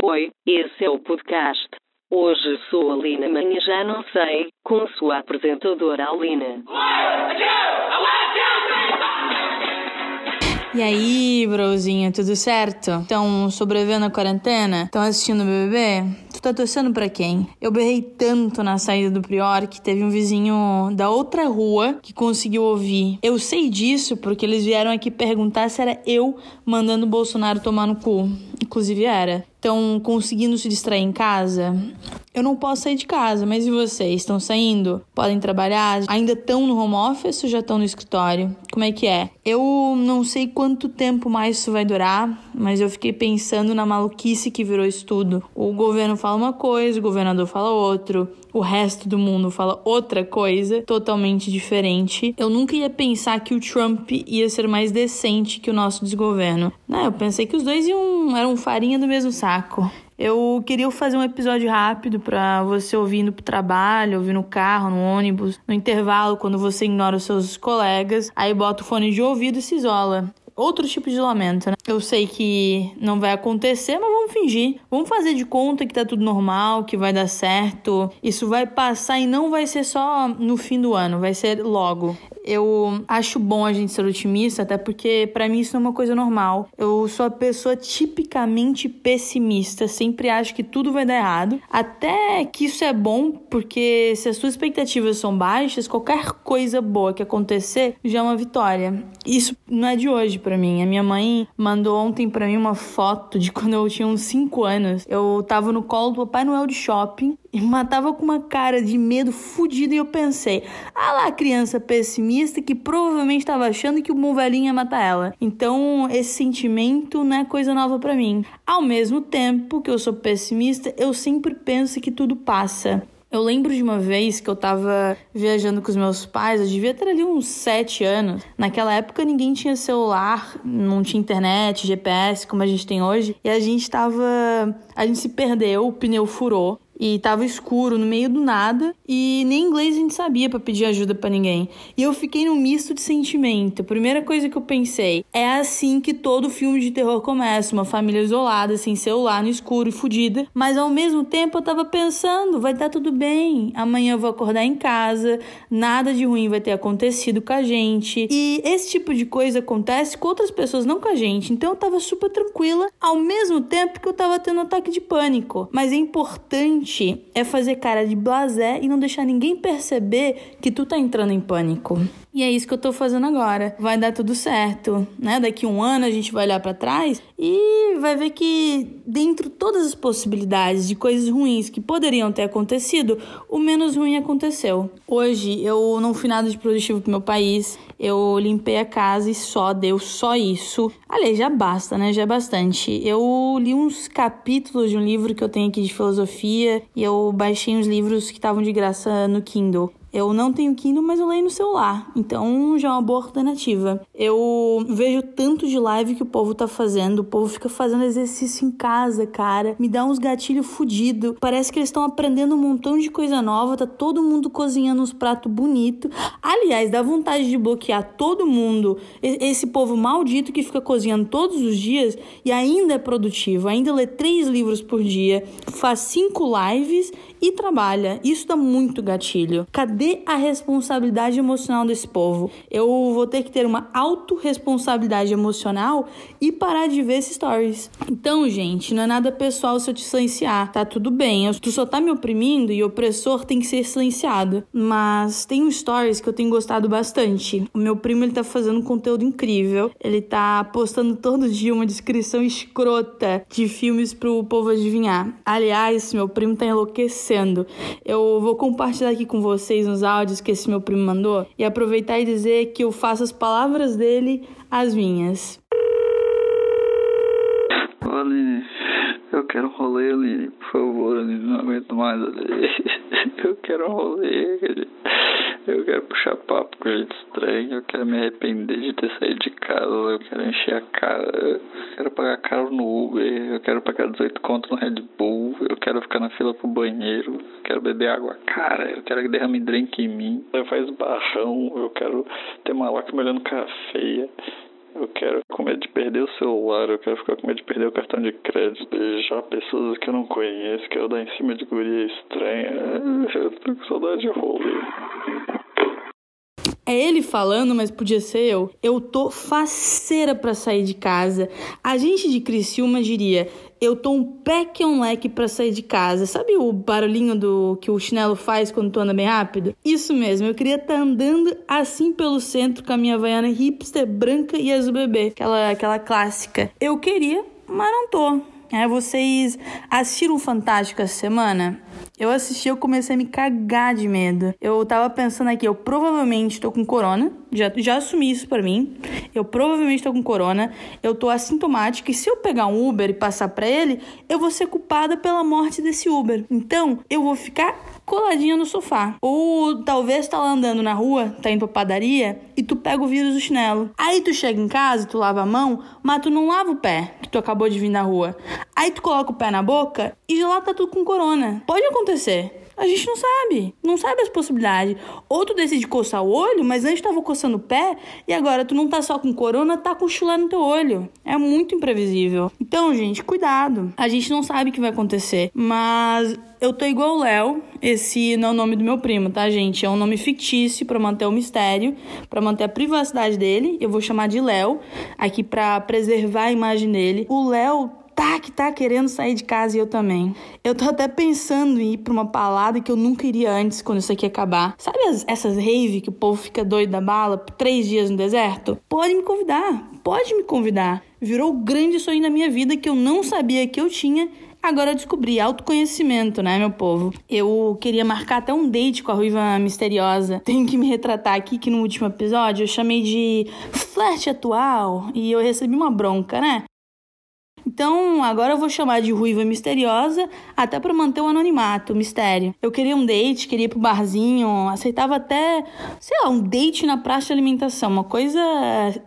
Oi, esse é o podcast. Hoje sou a Lina, amanhã já não sei, com sua apresentadora Alina. E aí, brozinho, tudo certo? Estão sobrevivendo à quarentena? Estão assistindo o BBB? Tu tá torcendo pra quem? Eu berrei tanto na saída do Prior que teve um vizinho da outra rua que conseguiu ouvir. Eu sei disso porque eles vieram aqui perguntar se era eu mandando o Bolsonaro tomar no cu. Inclusive era. Estão conseguindo se distrair em casa? Eu não posso sair de casa, mas e vocês? Estão saindo? Podem trabalhar? Ainda estão no home office ou já estão no escritório? Como é que é? Eu não sei quanto tempo mais isso vai durar, mas eu fiquei pensando na maluquice que virou isso tudo. O governo fala uma coisa, o governador fala outro, o resto do mundo fala outra coisa totalmente diferente. Eu nunca ia pensar que o Trump ia ser mais decente que o nosso desgoverno. Não, eu pensei que os dois iam, eram farinha do mesmo saco. Eu queria fazer um episódio rápido para você ouvir indo pro trabalho, ouvir no carro, no ônibus, no intervalo, quando você ignora os seus colegas, aí bota o fone de ouvido e se isola outro tipo de isolamento, né? Eu sei que não vai acontecer, mas vamos fingir. Vamos fazer de conta que tá tudo normal, que vai dar certo. Isso vai passar e não vai ser só no fim do ano, vai ser logo. Eu acho bom a gente ser otimista, até porque para mim isso não é uma coisa normal. Eu sou a pessoa tipicamente pessimista, sempre acho que tudo vai dar errado. Até que isso é bom, porque se as suas expectativas são baixas, qualquer coisa boa que acontecer já é uma vitória. Isso não é de hoje para mim. A minha mãe mandou ontem para mim uma foto de quando eu tinha uns 5 anos. Eu tava no colo do Papai Noel de shopping e matava com uma cara de medo fudido e eu pensei, ah lá, criança pessimista que provavelmente estava achando que o bom velhinho ia matar ela. Então, esse sentimento não é coisa nova para mim. Ao mesmo tempo que eu sou pessimista, eu sempre penso que tudo passa. Eu lembro de uma vez que eu tava viajando com os meus pais, eu devia ter ali uns sete anos. Naquela época ninguém tinha celular, não tinha internet, GPS como a gente tem hoje. E a gente tava. A gente se perdeu, o pneu furou e tava escuro no meio do nada e nem inglês a gente sabia para pedir ajuda para ninguém. E eu fiquei num misto de sentimento. A primeira coisa que eu pensei é assim que todo filme de terror começa, uma família isolada, sem celular, no escuro e fodida, mas ao mesmo tempo eu tava pensando, vai dar tudo bem. Amanhã eu vou acordar em casa, nada de ruim vai ter acontecido com a gente. E esse tipo de coisa acontece com outras pessoas, não com a gente. Então eu tava super tranquila, ao mesmo tempo que eu tava tendo um ataque de pânico. Mas é importante é fazer cara de blasé e não deixar ninguém perceber que tu tá entrando em pânico. E é isso que eu tô fazendo agora. Vai dar tudo certo, né? Daqui um ano a gente vai olhar para trás e vai ver que dentro de todas as possibilidades de coisas ruins que poderiam ter acontecido, o menos ruim aconteceu. Hoje eu não fui nada de produtivo pro meu país. Eu limpei a casa e só deu só isso. Aliás, já basta, né? Já é bastante. Eu li uns capítulos de um livro que eu tenho aqui de filosofia e eu baixei uns livros que estavam de graça no Kindle. Eu não tenho Kindle, mas eu leio no celular, então já é uma boa alternativa. Eu vejo tanto de live que o povo tá fazendo, o povo fica fazendo exercício em casa, cara. Me dá uns gatilhos fudido. Parece que eles estão aprendendo um montão de coisa nova, tá todo mundo cozinhando uns pratos bonitos. Aliás, dá vontade de bloquear todo mundo, esse povo maldito que fica cozinhando todos os dias e ainda é produtivo, ainda lê três livros por dia, faz cinco lives e trabalha. Isso dá muito gatilho. Cadê a responsabilidade emocional desse povo? Eu vou ter que ter uma autorresponsabilidade emocional e parar de ver esses stories. Então, gente, não é nada pessoal se eu te silenciar. Tá tudo bem. Tu só tá me oprimindo e o opressor tem que ser silenciado. Mas tem um stories que eu tenho gostado bastante. O meu primo, ele tá fazendo conteúdo incrível. Ele tá postando todo dia uma descrição escrota de filmes pro povo adivinhar. Aliás, meu primo tá enlouquecendo acontecendo. Eu vou compartilhar aqui com vocês uns áudios que esse meu primo mandou e aproveitar e dizer que eu faço as palavras dele as minhas. Eu quero um rolê, Aline, por favor, Aline, não aguento mais, Aline. Eu quero um rolê, eu quero puxar papo com gente estranha, eu quero me arrepender de ter saído de casa, eu quero encher a cara, eu quero pagar caro no Uber, eu quero pagar 18 conto no Red Bull, eu quero ficar na fila pro banheiro, eu quero beber água cara, eu quero que derrame drink em mim, eu faz barrão, eu quero ter maloca me olhando cara feia. Eu quero com medo de perder o celular, eu quero ficar com medo de perder o cartão de crédito, beijar pessoas que eu não conheço, quero dar em cima de guria estranha. Eu tô com saudade de rolê. É ele falando, mas podia ser eu. Eu tô faceira pra sair de casa. A gente de Criciúma diria: eu tô um pé que é um leque pra sair de casa. Sabe o barulhinho do que o chinelo faz quando tu anda bem rápido? Isso mesmo, eu queria estar tá andando assim pelo centro com a minha vaiana hipster branca e azul bebê, aquela, aquela clássica. Eu queria, mas não tô. É, vocês assistiram Fantástico essa semana? Eu assisti, eu comecei a me cagar de medo. Eu tava pensando aqui, eu provavelmente tô com corona. Já, já assumi isso pra mim. Eu provavelmente tô com corona. Eu tô assintomática. E se eu pegar um Uber e passar pra ele, eu vou ser culpada pela morte desse Uber. Então, eu vou ficar coladinha no sofá. Ou talvez tá lá andando na rua, tá indo pra padaria e tu pega o vírus do chinelo. Aí tu chega em casa, tu lava a mão, mas tu não lava o pé que tu acabou de vir na rua. Aí tu coloca o pé na boca e lá tá tudo com corona. Pode acontecer. A gente não sabe. Não sabe as possibilidades. Ou tu decide coçar o olho, mas antes tava coçando o pé e agora tu não tá só com corona, tá com chulé no teu olho. É muito imprevisível. Então, gente, cuidado. A gente não sabe o que vai acontecer. Mas eu tô igual o Léo. Esse não é o nome do meu primo, tá, gente? É um nome fictício para manter o mistério, para manter a privacidade dele. Eu vou chamar de Léo aqui para preservar a imagem dele. O Léo tá que tá querendo sair de casa e eu também. Eu tô até pensando em ir pra uma balada que eu nunca iria antes quando isso aqui acabar. Sabe as, essas rave que o povo fica doido da bala por três dias no deserto? Pode me convidar, pode me convidar. Virou o grande sonho da minha vida que eu não sabia que eu tinha Agora eu descobri autoconhecimento, né, meu povo? Eu queria marcar até um date com a ruiva misteriosa. Tenho que me retratar aqui que no último episódio eu chamei de flerte atual e eu recebi uma bronca, né? Então, agora eu vou chamar de ruiva misteriosa, até para manter o anonimato, o mistério. Eu queria um date, queria ir pro barzinho, aceitava até, sei lá, um date na praça de alimentação, uma coisa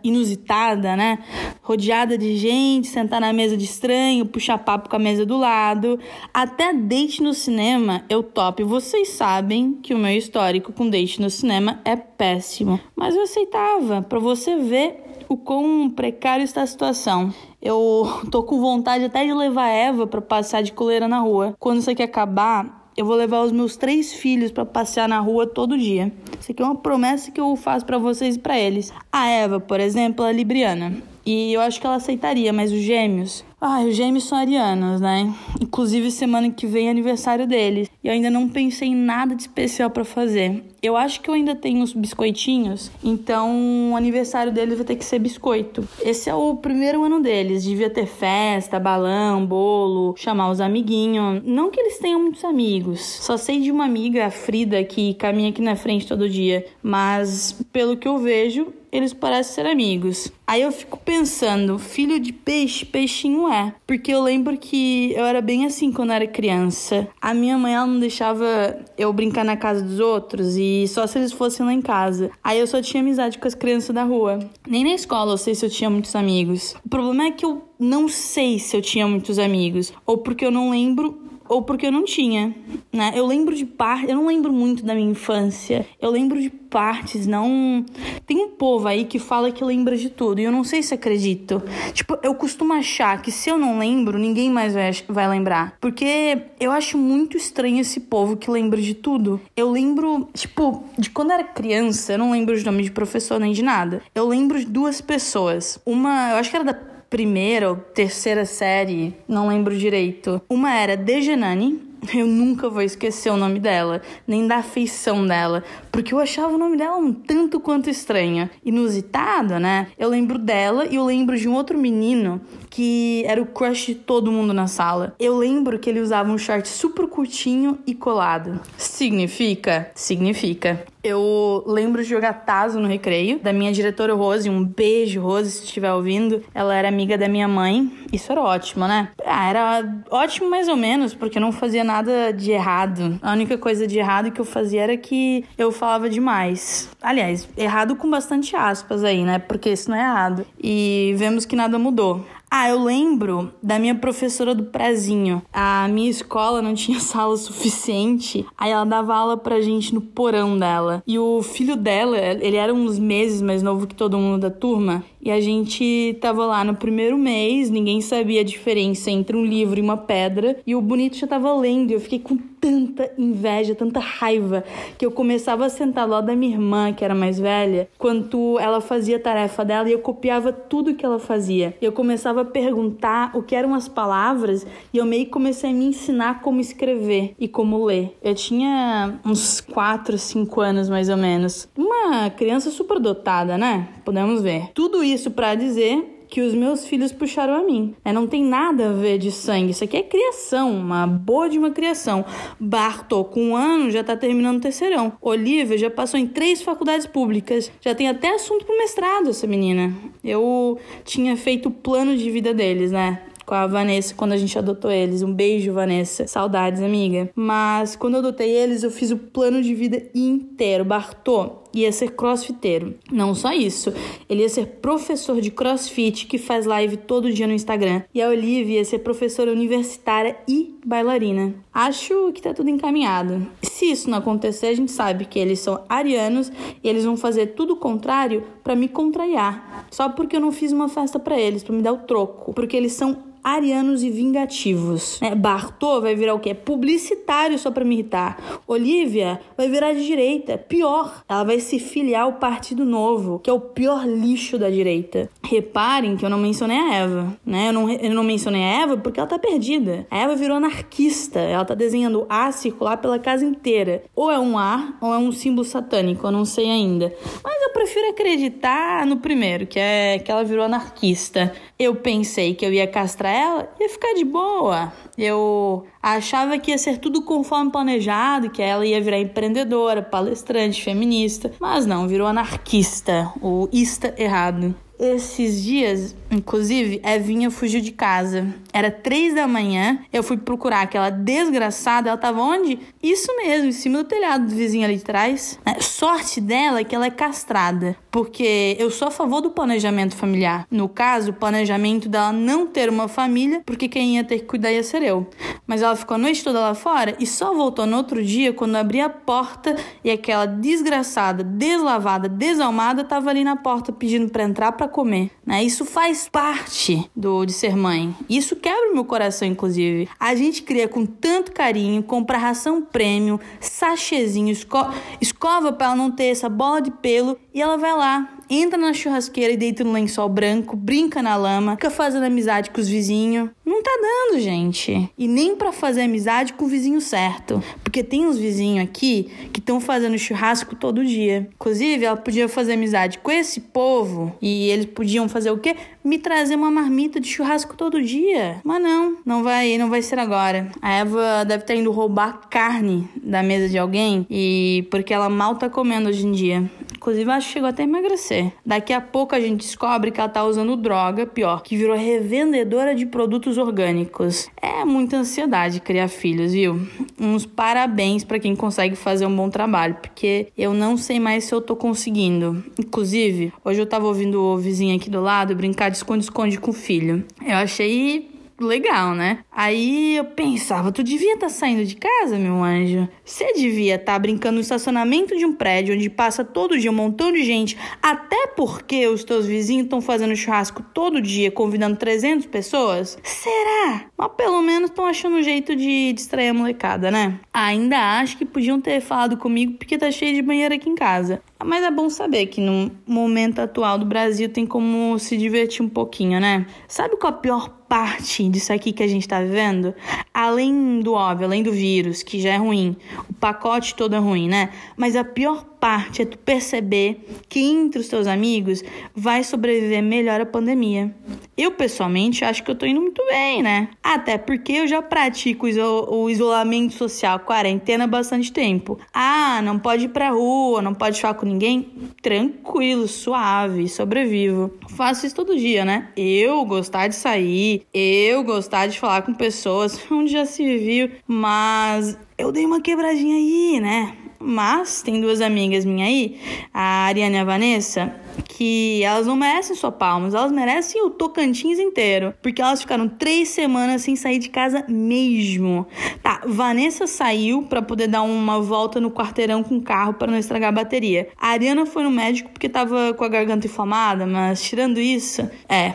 inusitada, né? Rodeada de gente, sentar na mesa de estranho, puxar papo com a mesa do lado. Até date no cinema eu topo. Vocês sabem que o meu histórico com date no cinema é péssimo, mas eu aceitava, para você ver o quão precário está a situação. Eu tô com vontade até de levar Eva para passear de coleira na rua. Quando isso aqui acabar, eu vou levar os meus três filhos para passear na rua todo dia. Isso aqui é uma promessa que eu faço para vocês e para eles. A Eva, por exemplo, é libriana. E eu acho que ela aceitaria, mas os gêmeos. Ah, os gêmeos são arianos, né? Inclusive, semana que vem é aniversário deles. E eu ainda não pensei em nada de especial para fazer. Eu acho que eu ainda tenho uns biscoitinhos, então o aniversário deles vai ter que ser biscoito. Esse é o primeiro ano deles. Devia ter festa, balão, bolo, chamar os amiguinhos. Não que eles tenham muitos amigos. Só sei de uma amiga, a Frida, que caminha aqui na frente todo dia. Mas, pelo que eu vejo, eles parecem ser amigos. Aí eu fico pensando, filho de peixe, peixinho é. Porque eu lembro que eu era bem assim quando era criança. A minha mãe ela não deixava eu brincar na casa dos outros e só se eles fossem lá em casa. Aí eu só tinha amizade com as crianças da rua. Nem na escola eu sei se eu tinha muitos amigos. O problema é que eu não sei se eu tinha muitos amigos, ou porque eu não lembro ou porque eu não tinha, né? Eu lembro de parte, eu não lembro muito da minha infância. Eu lembro de partes, não tem um povo aí que fala que lembra de tudo, e eu não sei se acredito. Tipo, eu costumo achar que se eu não lembro, ninguém mais vai, vai lembrar, porque eu acho muito estranho esse povo que lembra de tudo. Eu lembro, tipo, de quando eu era criança, eu não lembro de nome de professor nem de nada. Eu lembro de duas pessoas. Uma, eu acho que era da primeira ou terceira série, não lembro direito. Uma era Dejanani, eu nunca vou esquecer o nome dela, nem da afeição dela, porque eu achava o nome dela um tanto quanto estranha. Inusitada, né? Eu lembro dela e eu lembro de um outro menino que era o crush de todo mundo na sala. Eu lembro que ele usava um short super curtinho e colado. Significa? Significa. Eu lembro de jogar Tazo no recreio, da minha diretora Rose, um beijo, Rose, se estiver ouvindo. Ela era amiga da minha mãe. Isso era ótimo, né? Ah, era ótimo mais ou menos, porque eu não fazia nada de errado. A única coisa de errado que eu fazia era que eu falava demais. Aliás, errado com bastante aspas aí, né? Porque isso não é errado. E vemos que nada mudou. Ah, eu lembro da minha professora do prezinho. A minha escola não tinha sala suficiente, aí ela dava aula pra gente no porão dela. E o filho dela, ele era uns meses mais novo que todo mundo da turma, E a gente tava lá no primeiro mês, ninguém sabia a diferença entre um livro e uma pedra, e o bonito já tava lendo, e eu fiquei com tanta inveja, tanta raiva, que eu começava a sentar lá da minha irmã, que era mais velha, quando ela fazia a tarefa dela e eu copiava tudo que ela fazia. Eu começava a perguntar o que eram as palavras e eu meio que comecei a me ensinar como escrever e como ler. Eu tinha uns 4, 5 anos mais ou menos. Uma criança super dotada, né? Podemos ver. Tudo isso para dizer que os meus filhos puxaram a mim. É, não tem nada a ver de sangue. Isso aqui é criação, uma boa de uma criação. Bartô, com um ano, já tá terminando o terceirão. Olivia já passou em três faculdades públicas. Já tem até assunto pro mestrado, essa menina. Eu tinha feito o plano de vida deles, né? com a Vanessa quando a gente adotou eles. Um beijo, Vanessa. Saudades, amiga. Mas quando eu adotei eles, eu fiz o plano de vida inteiro. Bartô ia ser crossfiteiro. Não só isso, ele ia ser professor de crossfit que faz live todo dia no Instagram. E a Olivia ia ser professora universitária e bailarina. Acho que tá tudo encaminhado. Se isso não acontecer, a gente sabe que eles são arianos e eles vão fazer tudo o contrário para me contrariar. Só porque eu não fiz uma festa para eles, para me dar o troco. Porque eles são arianos e vingativos. É, Bartô vai virar o quê? Publicitário só pra me irritar. Olivia vai virar de direita. Pior, ela vai se filiar ao Partido Novo, que é o pior lixo da direita. Reparem que eu não mencionei a Eva, né? Eu não, eu não mencionei a Eva porque ela tá perdida. A Eva virou anarquista. Ela tá desenhando A circular pela casa inteira. Ou é um A, ou é um símbolo satânico, eu não sei ainda. Mas eu prefiro acreditar no primeiro, que é que ela virou anarquista. Eu pensei que eu ia castrar ela, ia ficar de boa. Eu achava que ia ser tudo conforme planejado, que ela ia virar empreendedora, palestrante, feminista, mas não, virou anarquista, o ista errado. Esses dias, inclusive, Evinha fugiu de casa. Era três da manhã, eu fui procurar aquela desgraçada, ela tava onde? Isso mesmo, em cima do telhado do vizinho ali de trás. É, sorte dela é que ela é castrada, porque eu sou a favor do planejamento familiar. No caso, o planejamento dela não ter uma família, porque quem ia ter que cuidar ia ser eu. Mas ela ficou a noite toda lá fora e só voltou no outro dia quando abri a porta e aquela desgraçada, deslavada, desalmada tava ali na porta pedindo para entrar para comer. Né? Isso faz parte do de ser mãe. Isso quebra o meu coração, inclusive. A gente cria com tanto carinho, compra ração prêmio, sachêzinho, esco escova para ela não ter essa bola de pelo e ela vai lá entra na churrasqueira e deita no lençol branco, brinca na lama, fica fazendo amizade com os vizinhos. Não tá dando, gente. E nem para fazer amizade com o vizinho certo. Porque tem uns vizinhos aqui que estão fazendo churrasco todo dia. Inclusive, ela podia fazer amizade com esse povo e eles podiam fazer o quê? Me trazer uma marmita de churrasco todo dia. Mas não, não vai, não vai ser agora. A Eva deve estar indo roubar carne da mesa de alguém e porque ela mal tá comendo hoje em dia. Inclusive, acho que chegou até a emagrecer. Daqui a pouco a gente descobre que ela tá usando droga, pior, que virou revendedora de produtos orgânicos. É muita ansiedade criar filhos, viu? Uns parabéns para quem consegue fazer um bom trabalho, porque eu não sei mais se eu tô conseguindo. Inclusive, hoje eu tava ouvindo o vizinho aqui do lado brincar de esconde-esconde com o filho. Eu achei legal, né? Aí eu pensava, tu devia estar tá saindo de casa, meu anjo. Você devia estar tá brincando no estacionamento de um prédio onde passa todo dia um montão de gente, até porque os teus vizinhos estão fazendo churrasco todo dia, convidando 300 pessoas? Será? Mas pelo menos estão achando um jeito de distrair a molecada, né? Ainda acho que podiam ter falado comigo porque tá cheio de banheiro aqui em casa. Mas é bom saber que no momento atual do Brasil tem como se divertir um pouquinho, né? Sabe qual a pior parte disso aqui que a gente tá vivendo? Além do óbvio, além do vírus, que já é ruim, o pacote todo é ruim, né? Mas a pior parte é tu perceber que entre os teus amigos vai sobreviver melhor a pandemia. Eu, pessoalmente, acho que eu tô indo muito bem, né? Até porque eu já pratico o isolamento social, quarentena há bastante tempo. Ah, não pode ir pra rua, não pode falar com ninguém? Tranquilo, suave, sobrevivo. Faço isso todo dia, né? Eu gostar de sair, eu gostar de falar com pessoas, onde já se viu, mas eu dei uma quebradinha aí, né? Mas tem duas amigas minhas aí, a Ariane e a Vanessa, que elas não merecem só palmas, elas merecem o Tocantins inteiro, porque elas ficaram três semanas sem sair de casa mesmo. Tá, Vanessa saiu para poder dar uma volta no quarteirão com o carro para não estragar a bateria. A Ariana foi no médico porque tava com a garganta inflamada, mas tirando isso, é.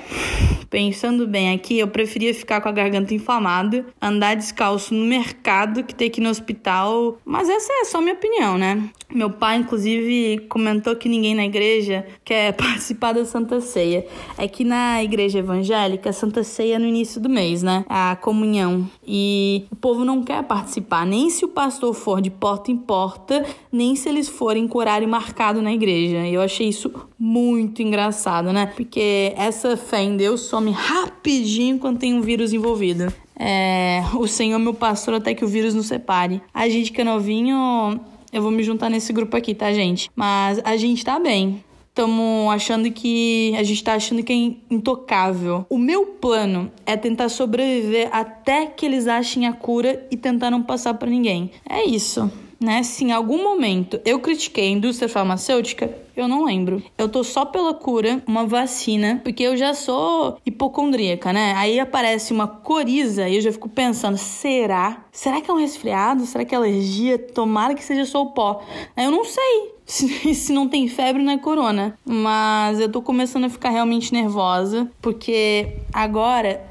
Pensando bem aqui, eu preferia ficar com a garganta inflamada, andar descalço no mercado que ter que ir no hospital. Mas essa é só minha opinião, né? Meu pai, inclusive, comentou que ninguém na igreja quer participar da Santa Ceia. É que na igreja evangélica, a Santa Ceia é no início do mês, né? A comunhão. E o povo não quer participar, nem se o pastor for de porta em porta, nem se eles forem com horário marcado na igreja. Eu achei isso muito engraçado, né? Porque essa fé em Deus some rapidinho quando tem um vírus envolvido. É, o Senhor, meu pastor, até que o vírus nos separe. A gente que é novinho eu vou me juntar nesse grupo aqui, tá, gente? Mas a gente tá bem. Estamos achando que. A gente tá achando que é intocável. O meu plano é tentar sobreviver até que eles achem a cura e tentar não passar para ninguém. É isso né? Se em algum momento eu critiquei a indústria farmacêutica, eu não lembro. Eu tô só pela cura, uma vacina, porque eu já sou hipocondríaca, né? Aí aparece uma coriza e eu já fico pensando: será? Será que é um resfriado? Será que é alergia? Tomara que seja só o pó. Eu não sei. Se, se não tem febre, não é corona. Mas eu tô começando a ficar realmente nervosa, porque agora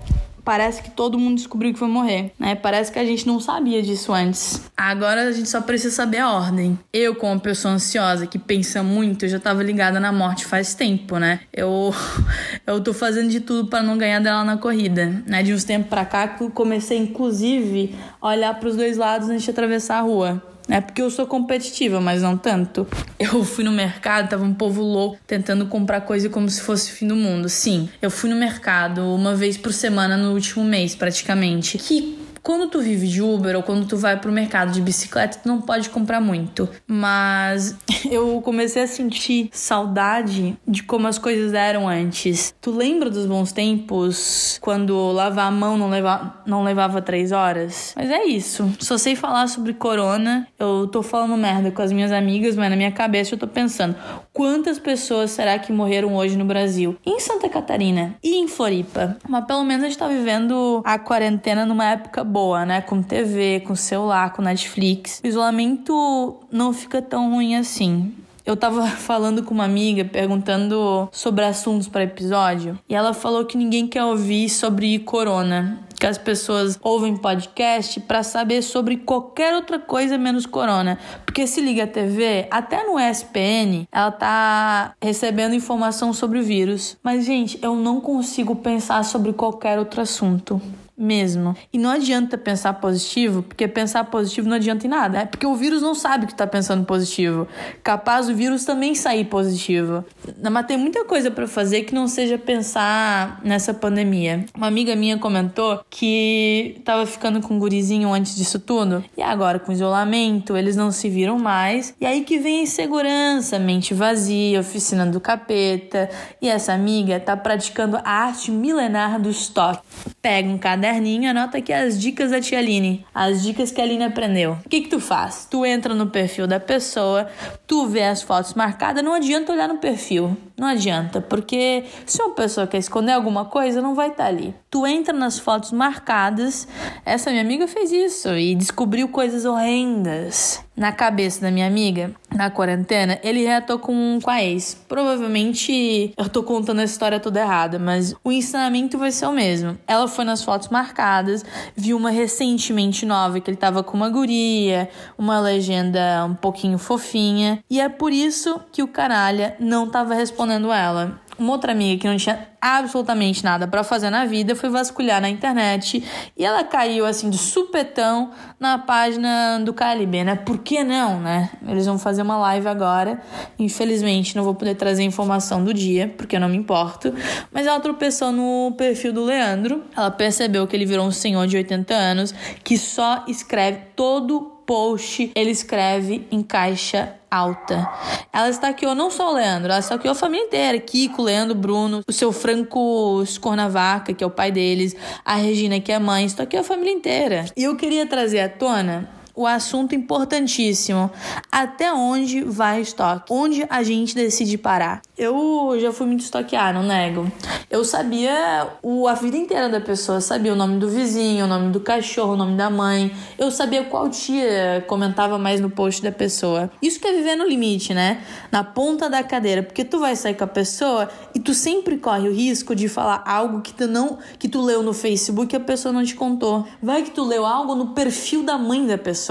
parece que todo mundo descobriu que vai morrer, né? Parece que a gente não sabia disso antes. Agora a gente só precisa saber a ordem. Eu, como pessoa ansiosa que pensa muito, eu já tava ligada na morte faz tempo, né? Eu eu tô fazendo de tudo para não ganhar dela na corrida, né? De uns tempos para cá comecei inclusive a olhar para os dois lados antes de atravessar a rua. É porque eu sou competitiva, mas não tanto. Eu fui no mercado, tava um povo louco tentando comprar coisa como se fosse o fim do mundo. Sim, eu fui no mercado uma vez por semana no último mês, praticamente. Que quando tu vive de Uber ou quando tu vai pro mercado de bicicleta, tu não pode comprar muito. Mas eu comecei a sentir saudade de como as coisas eram antes. Tu lembra dos bons tempos quando lavar a mão não, leva, não levava três horas? Mas é isso. Só sei falar sobre corona. Eu tô falando merda com as minhas amigas, mas na minha cabeça eu tô pensando: quantas pessoas será que morreram hoje no Brasil? Em Santa Catarina e em Floripa. Mas pelo menos a gente tá vivendo a quarentena numa época boa boa, né? Com TV, com celular, com Netflix. O isolamento não fica tão ruim assim. Eu tava falando com uma amiga perguntando sobre assuntos para episódio e ela falou que ninguém quer ouvir sobre corona, que as pessoas ouvem podcast para saber sobre qualquer outra coisa menos corona. Porque se liga a TV, até no ESPN, ela tá recebendo informação sobre o vírus. Mas gente, eu não consigo pensar sobre qualquer outro assunto mesmo. E não adianta pensar positivo, porque pensar positivo não adianta em nada, né? Porque o vírus não sabe que tá pensando positivo. Capaz o vírus também sair positivo. Mas tem muita coisa para fazer que não seja pensar nessa pandemia. Uma amiga minha comentou que tava ficando com um gurizinho antes disso tudo, e agora com isolamento, eles não se viram mais. E aí que vem a insegurança, mente vazia, oficina do capeta. E essa amiga tá praticando a arte milenar do estoque. Pega um caderno caderninho, anota aqui as dicas da tia Aline, as dicas que a Aline aprendeu. O que que tu faz? Tu entra no perfil da pessoa, tu vê as fotos marcadas, não adianta olhar no perfil, não adianta, porque se uma pessoa quer esconder alguma coisa, não vai estar ali. Tu entra nas fotos marcadas, essa minha amiga fez isso e descobriu coisas horrendas na cabeça da minha amiga, na quarentena, ele reatou com, com a ex. Provavelmente eu tô contando a história toda errada, mas o ensinamento vai ser o mesmo. Ela foi nas fotos marcadas, viu uma recentemente nova que ele tava com uma guria, uma legenda um pouquinho fofinha, e é por isso que o canalha não tava respondendo ela. Uma outra amiga que não tinha absolutamente nada para fazer na vida foi vasculhar na internet e ela caiu assim de supetão na página do KLB, né? Por que não, né? Eles vão fazer uma live agora. Infelizmente não vou poder trazer informação do dia, porque eu não me importo. Mas ela tropeçou no perfil do Leandro. Ela percebeu que ele virou um senhor de 80 anos que só escreve todo post, ele escreve em caixa alta. Ela estaqueou não só o Leandro, ela estaqueou a família inteira. Kiko, Leandro, Bruno, o seu Franco Scornavaca, que é o pai deles, a Regina, que é a mãe, estaqueou a família inteira. E eu queria trazer à tona o assunto importantíssimo. Até onde vai o estoque? Onde a gente decide parar? Eu já fui muito estoquear, não nego. Eu sabia o, a vida inteira da pessoa, sabia o nome do vizinho, o nome do cachorro, o nome da mãe. Eu sabia qual tia comentava mais no post da pessoa. Isso que é viver no limite, né? Na ponta da cadeira, porque tu vai sair com a pessoa e tu sempre corre o risco de falar algo que tu não que tu leu no Facebook e a pessoa não te contou. Vai que tu leu algo no perfil da mãe da pessoa.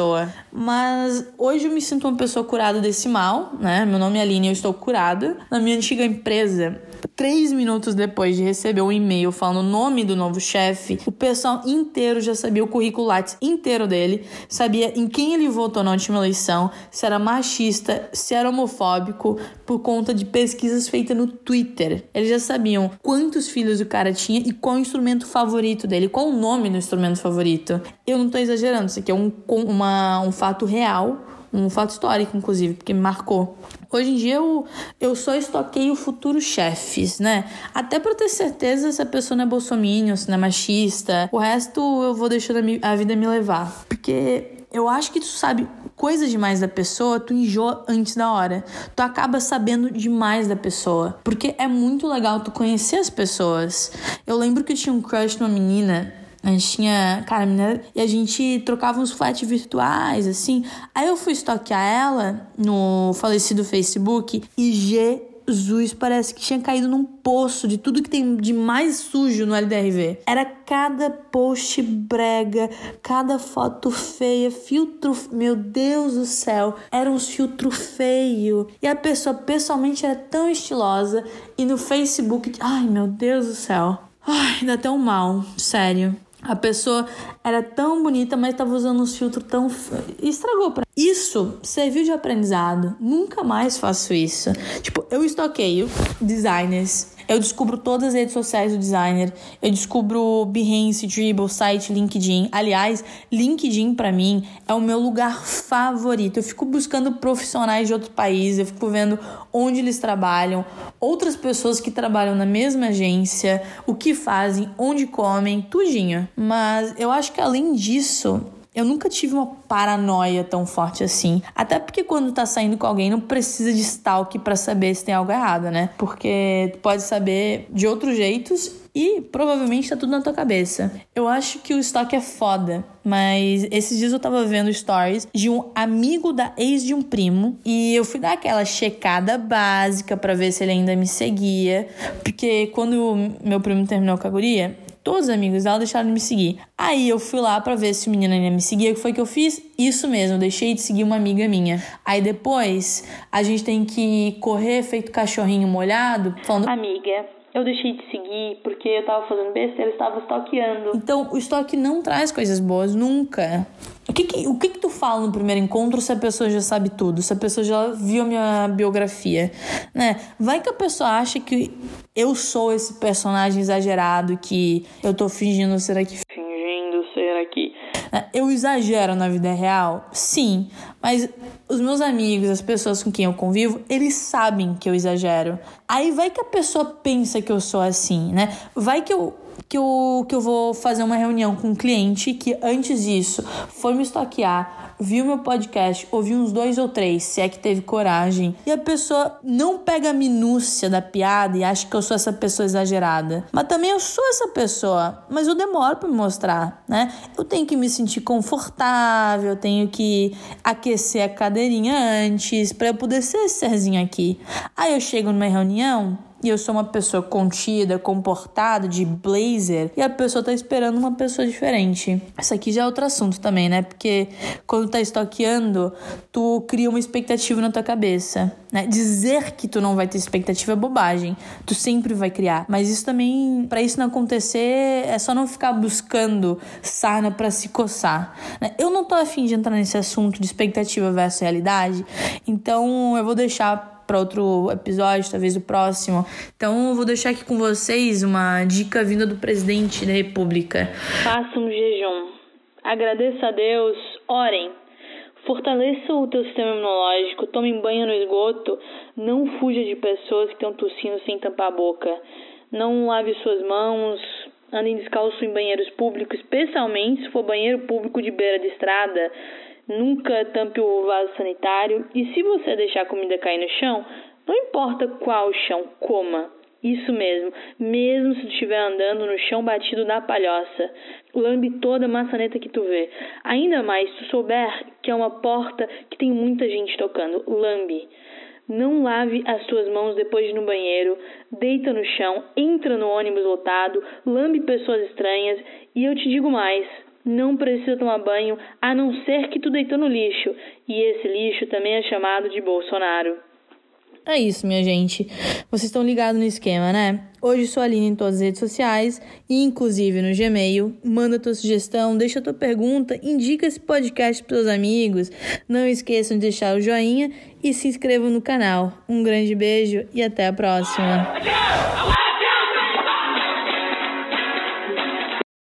Mas hoje eu me sinto uma pessoa curada desse mal, né? Meu nome é Aline, eu estou curada. Na minha antiga empresa, três minutos depois de receber um e-mail falando o nome do novo chefe, o pessoal inteiro já sabia o currículo Lattes inteiro dele, sabia em quem ele votou na última eleição, se era machista, se era homofóbico, por conta de pesquisas feitas no Twitter. Eles já sabiam quantos filhos o cara tinha e qual o instrumento favorito dele, qual o nome do instrumento favorito. Eu não tô exagerando, isso aqui é um, uma, um fato real um fato histórico, inclusive, porque me marcou. Hoje em dia eu, eu só estoqueio futuros chefes, né? Até para ter certeza se a pessoa não é bolsominion, se não é machista. O resto eu vou deixando a, a vida me levar. Porque eu acho que tu sabe coisa demais da pessoa, tu enjoa antes da hora. Tu acaba sabendo demais da pessoa. Porque é muito legal tu conhecer as pessoas. Eu lembro que eu tinha um crush numa menina a gente tinha, cara, menina, e a gente trocava uns flats virtuais, assim. Aí eu fui stalkear ela no falecido Facebook e Jesus, parece que tinha caído num poço de tudo que tem de mais sujo no LDRV. Era cada post brega, cada foto feia, filtro. Meu Deus do céu, era um filtro feio. E a pessoa pessoalmente era tão estilosa. E no Facebook, ai meu Deus do céu. Ai, dá até mal, sério. A pessoa era tão bonita, mas estava usando uns filtros tão. Estragou pra. Isso serviu de aprendizado. Nunca mais faço isso. Tipo, eu estoqueio designers eu descubro todas as redes sociais do designer. Eu descubro Behance, Dribble, site, LinkedIn. Aliás, LinkedIn para mim é o meu lugar favorito. Eu fico buscando profissionais de outros países, eu fico vendo onde eles trabalham, outras pessoas que trabalham na mesma agência, o que fazem, onde comem, tudinho. Mas eu acho que além disso, eu nunca tive uma paranoia tão forte assim. Até porque quando tá saindo com alguém, não precisa de stalk para saber se tem algo errado, né? Porque tu pode saber de outros jeitos e provavelmente tá tudo na tua cabeça. Eu acho que o stalk é foda, mas esses dias eu tava vendo stories de um amigo da ex de um primo e eu fui dar aquela checada básica para ver se ele ainda me seguia, porque quando meu primo terminou com a guria, Todos os amigos dela deixaram de me seguir. Aí eu fui lá para ver se o menino ainda me seguia. O que foi que eu fiz? Isso mesmo, deixei de seguir uma amiga minha. Aí depois a gente tem que correr feito cachorrinho molhado, falando: Amiga, eu deixei de seguir porque eu tava fazendo besteira, eu estava stalkeando. Então, o estoque não traz coisas boas, nunca. O que que, o que que tu fala no primeiro encontro se a pessoa já sabe tudo? Se a pessoa já viu a minha biografia, né? Vai que a pessoa acha que eu sou esse personagem exagerado que eu tô fingindo ser aqui. Fingindo ser aqui. Eu exagero na vida real? Sim, mas os meus amigos, as pessoas com quem eu convivo, eles sabem que eu exagero. Aí vai que a pessoa pensa que eu sou assim, né? Vai que eu que eu, que eu vou fazer uma reunião com um cliente que antes disso foi me estoquear, viu meu podcast, ouviu uns dois ou três, se é que teve coragem, e a pessoa não pega a minúcia da piada e acha que eu sou essa pessoa exagerada. Mas também eu sou essa pessoa, mas eu demoro para me mostrar, né? Eu tenho que me sentir confortável, eu tenho que aquecer a cadeirinha antes para eu poder ser serzinho aqui. Aí eu chego numa reunião, e eu sou uma pessoa contida, comportada, de blazer, e a pessoa tá esperando uma pessoa diferente. Isso aqui já é outro assunto também, né? Porque quando tá estoqueando, tu cria uma expectativa na tua cabeça, né? Dizer que tu não vai ter expectativa é bobagem. Tu sempre vai criar. Mas isso também, para isso não acontecer, é só não ficar buscando sarna para se coçar. Né? Eu não tô afim de entrar nesse assunto de expectativa versus realidade, então eu vou deixar para outro episódio, talvez o próximo. Então eu vou deixar aqui com vocês uma dica vinda do presidente da República. Faça um jejum. Agradeça a Deus, orem. Fortaleça o teu sistema imunológico, tome banho no esgoto, não fuja de pessoas que estão tossindo sem tampar a boca. Não lave suas mãos, andem descalço em banheiros públicos, especialmente se for banheiro público de beira de estrada Nunca tampe o vaso sanitário e se você deixar a comida cair no chão, não importa qual chão, coma. Isso mesmo, mesmo se estiver andando no chão batido da palhoça. Lambe toda a maçaneta que tu vê. Ainda mais se tu souber que é uma porta que tem muita gente tocando. Lambe. Não lave as suas mãos depois de ir no banheiro, deita no chão, entra no ônibus lotado, lambe pessoas estranhas e eu te digo mais, não precisa tomar banho a não ser que tu deitou no lixo, e esse lixo também é chamado de Bolsonaro. É isso, minha gente. Vocês estão ligados no esquema, né? Hoje sou a Aline em todas as redes sociais inclusive no Gmail. Manda tua sugestão, deixa tua pergunta, indica esse podcast para seus amigos. Não esqueçam de deixar o joinha e se inscrevam no canal. Um grande beijo e até a próxima.